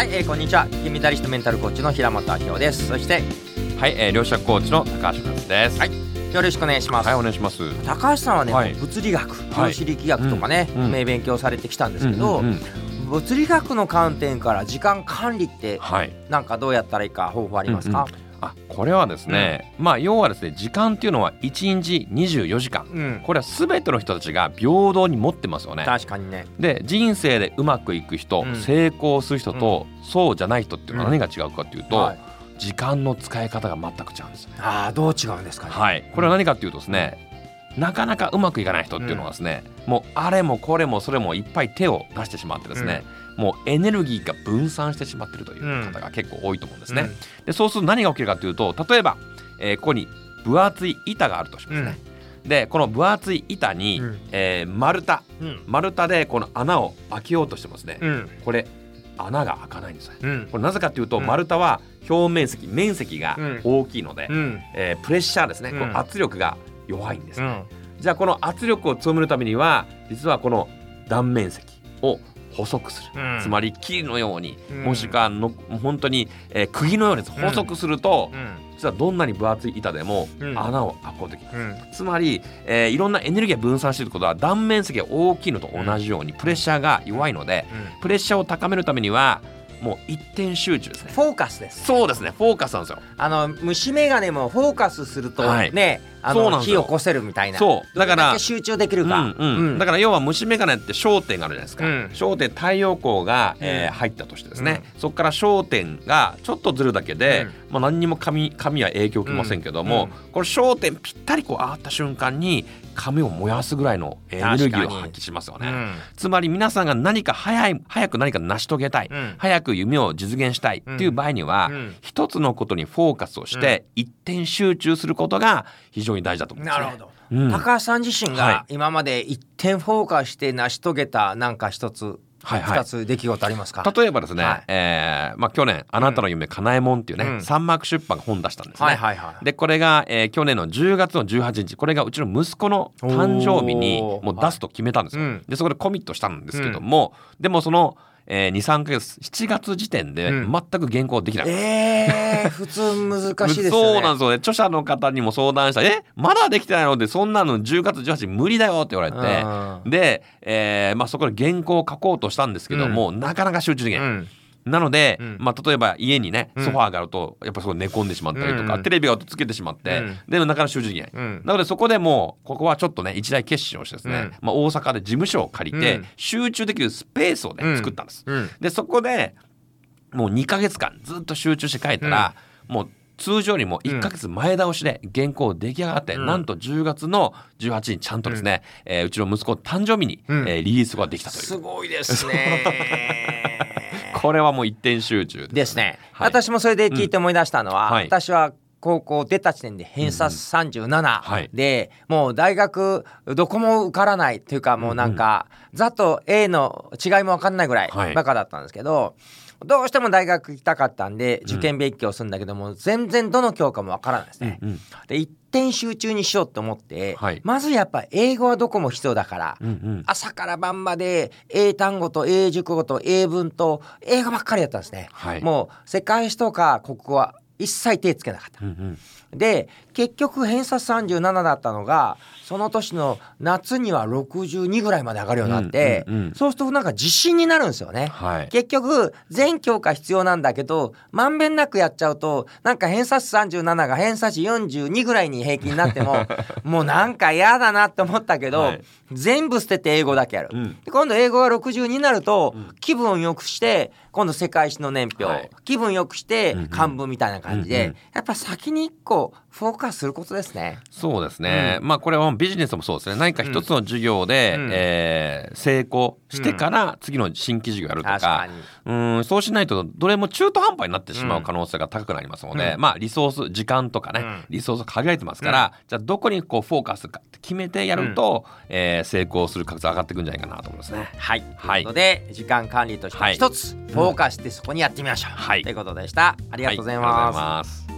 はい、えー、こんにちは。金メダリストメンタルコーチの平本明夫です。そしてはい、えー、両者コーチの高橋和です。はいよろしくお願いします、はい、お願いします。高橋さんはね、はい。物理学はい。量子力学とかね、うんうん。ね勉強されてきたんですけど、うんうんうん。物理学の観点から時間管理ってはい。なんかどうやったらいいか方法ありますか、あ、これはですね、まあ要はですね、時間っていうのは1日24時間。うん。これはすべての人たちが平等に持ってますよね。確かにね。で人生でうまくいく人、うん。成功する人と、そうじゃない人っていうのは何が違うかっていうと、はい。時間の使い方が全く違うんですよね。ああどう違うんですかね。はい、これは何かっていうとですね、なかなかうまくいかない人っていうのはですね、もうあれもこれもそれもいっぱい手を出してしまってですね、もうエネルギーが分散してしまってるという方が結構多いと思うんですね。でそうすると何が起きるかというと例えば、えーここに分厚い板があるとしますね。でこの分厚い板に、うん。えー丸太。うん。うん丸太でこの穴を開けようとしてますね。うん。これ穴が開かないんですよ。うん。これなぜかというと、うん。丸太は表面積面積がうん。大きいので、うん。えープレッシャーですね、うん。こう圧力が弱いんです。ね、うん。じゃあこの圧力を強めるためには実はこの断面積を細くする、うん。つまり木のように、うん。もしくはの本当に、えー釘のように細くすると、うん。実はどんなに分厚い板でもうん。穴を開こうときます、うん。つまり、えーいろんなエネルギーが分散していることは断面積が大きいのと同じようにプレッシャーが弱いのでプレッシャーを高めるためにはもう一点集中ですね。フォーカスですそうですね。フォーカスなんですよ。あの虫眼鏡もフォーカスするとはい。ね、あのそうなんですよ。火を起こせるみたいなそうだから集中できるか、うんうん。だから要は虫眼鏡って焦点があるじゃないですか、うん。焦点太陽光が、えー入ったとしてですね、そこから焦点がちょっとずるだけで、まあ、何にも髪髪は影響受けませんけども、うん。これ焦点ぴったりこう合った瞬間に髪を燃やすぐらいのエネルギーを発揮しますよね。うん。つまり皆さんが何か早い早く何か成し遂げたい、うん。早く夢を実現したいっていう場合には、うん。一つのことにフォーカスをして、一点集中することが非常に大事だと思うんですね。なるほど、うん。高橋さん自身はが今まで一点フォーカスして成し遂げたなんか一つはいはい。二つ出来事ありますか、例えばですね、はい。えーまあ、去年「あなたの夢かなえもん」っていうね、うん。サンマーク出版が本出したんですね。はいはいはい。でこれが、えー去年の10月の18日これがうちの息子の誕生日にもう出すと決めたんですよ。はい。うんでそこでコミットしたんですけども、でもその、えー、23か月7月時点でうん。全く原稿できなかった。えー、普通難しいですよね。そうなんですよね。著者の方にも相談したら「えまだできてないの?」でそんなの10月18日無理だよって言われて。うんで、えーまあ、そこで原稿を書こうとしたんですけども、なかなか集中できない。うんなので、うん。まあ、例えば家にねうん。ソファーがあるとやっぱそこ寝込んでしまったりとか、うん。テレビがつけてしまって、うん。でもなかなか集中できない、うん。なのでそこでもうここはちょっとね一大決心をしてですね、うん。まあ、大阪で事務所を借りて、うん。集中できるスペースをね、うん作ったんです。うん。でそこでもう2ヶ月間ずっと集中して書いたら、もう通常よりも1ヶ月前倒しで原稿出来上がって、うん。なんと10月の18日ちゃんとですね、うえーうちの息子の誕生日に、うん。えーリリースができたという。すごいですねこれはもう一点集中ですね、はい。私もそれで聞いて思い出したのは、うん。はい。私は高校出た時点で偏差37で、もう大学どこも受からないっていうかもうなんか、ざっと A の違いも分かんないぐらいはい。バカだったんですけど、どうしても大学行きたかったんで受験勉強するんだけども、全然どの教科も分からないですね。うんうん。で一点集中にしようと思って、はいまずやっぱ英語はどこも必要だから、うんうん朝から晩まで英単語と英熟語と英文と英語ばっかりやったんですね。はいもう世界史とか国語は一切手つけなかった。うんうんで結局偏差37だったのがその年の夏には62ぐらいまで上がるようになって、うんうんうんそうするとなんか自信になるんですよね。はい。結局全教科必要なんだけどまんべんなくやっちゃうとなんか偏差値37が偏差値42ぐらいに平均になっても もうなんか嫌だなって思ったけど、はい。全部捨てて英語だけやる、うん。で今度英語が62になると、うん。気分を良くして今度世界史の年表、はい。気分良くして漢文みたいな感じで、うんうん。やっぱ先に一個フォーカスすることですね。そうですね、まあこれはビジネスもそうですね。何か一つの授業で、うん。えー成功してから次の新規授業やるとか,、確かに。うんそうしないとどれも中途半端になってしまう可能性が高くなりますので、うん。まあリソース時間とかね、うん。リソース限られてますから、じゃあどこにこうフォーカスかって決めてやると、えー成功する確率上がっていくんじゃないかなと思いますね。はい、はい。ということで時間管理としてはい。一つフォーカスしてそこにやってみましょう、はい。ということでした。ありがとうございます。ざいます